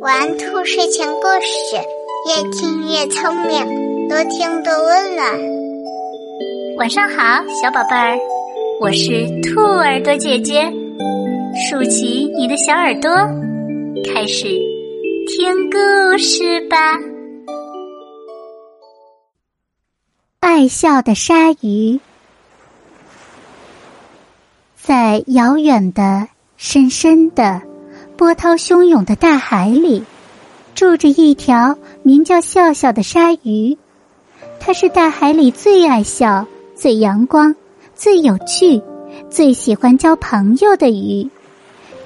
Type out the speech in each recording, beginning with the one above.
玩兔睡前故事，越听越聪明，多听多温暖。晚上好，小宝贝儿，我是兔耳朵姐姐，竖起你的小耳朵，开始听故事吧。爱笑的鲨鱼，在遥远的、深深的。波涛汹涌的大海里，住着一条名叫笑笑的鲨鱼。它是大海里最爱笑、最阳光、最有趣、最喜欢交朋友的鱼，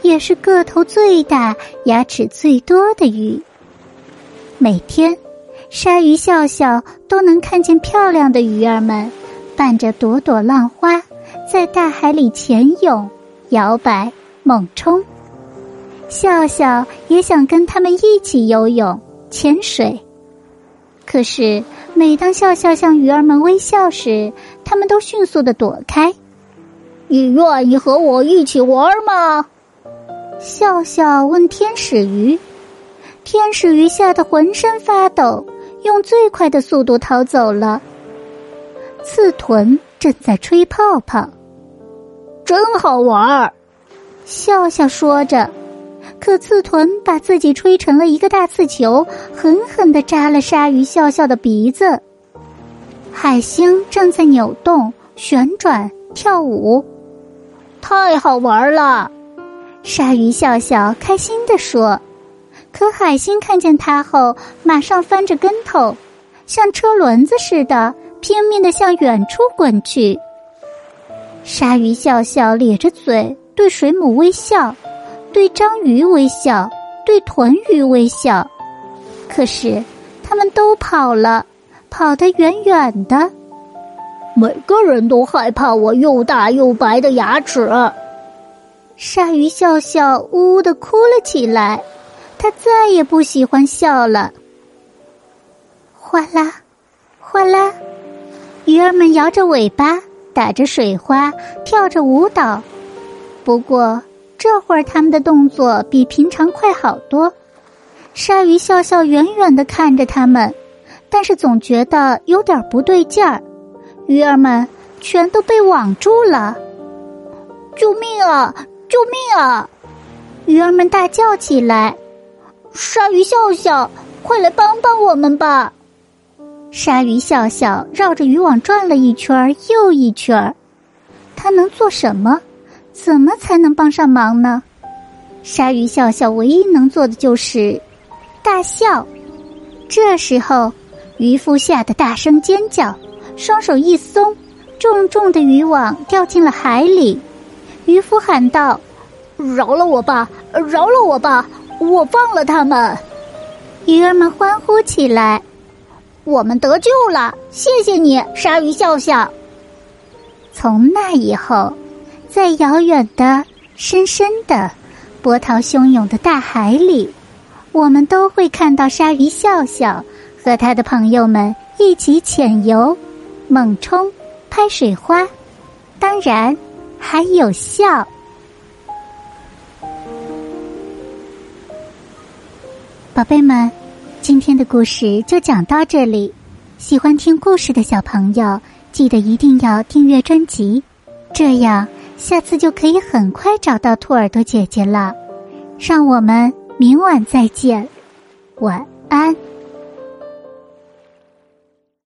也是个头最大、牙齿最多的鱼。每天，鲨鱼笑笑都能看见漂亮的鱼儿们，伴着朵朵浪花，在大海里潜泳、摇摆、猛冲。笑笑也想跟他们一起游泳、潜水，可是每当笑笑向鱼儿们微笑时，他们都迅速的躲开。你愿意和我一起玩吗？笑笑问天使鱼。天使鱼吓得浑身发抖，用最快的速度逃走了。刺豚正在吹泡泡，真好玩儿。笑笑说着。可刺豚把自己吹成了一个大刺球，狠狠的扎了鲨鱼笑笑的鼻子。海星正在扭动、旋转、跳舞，太好玩了！鲨鱼笑笑开心的说。可海星看见它后，马上翻着跟头，像车轮子似的，拼命的向远处滚去。鲨鱼笑笑咧着嘴对水母微笑。对章鱼微笑，对豚鱼微笑，可是他们都跑了，跑得远远的。每个人都害怕我又大又白的牙齿。鲨鱼笑笑呜呜的哭了起来，他再也不喜欢笑了。哗啦，哗啦，鱼儿们摇着尾巴，打着水花，跳着舞蹈。不过。这会儿他们的动作比平常快好多，鲨鱼笑笑远远的看着他们，但是总觉得有点不对劲儿。鱼儿们全都被网住了，救命啊！救命啊！鱼儿们大叫起来：“鲨鱼笑笑，快来帮帮我们吧！”鲨鱼笑笑绕着渔网转了一圈又一圈，他能做什么？怎么才能帮上忙呢？鲨鱼笑笑唯一能做的就是大笑。这时候，渔夫吓得大声尖叫，双手一松，重重的渔网掉进了海里。渔夫喊道：“饶了我吧，饶了我吧，我放了他们！”鱼儿们欢呼起来：“我们得救了！谢谢你，鲨鱼笑笑。”从那以后。在遥远的、深深的、波涛汹涌的大海里，我们都会看到鲨鱼笑笑和他的朋友们一起潜游、猛冲、拍水花，当然还有笑。宝贝们，今天的故事就讲到这里。喜欢听故事的小朋友，记得一定要订阅专辑，这样。下次就可以很快找到兔耳朵姐姐了，让我们明晚再见，晚安。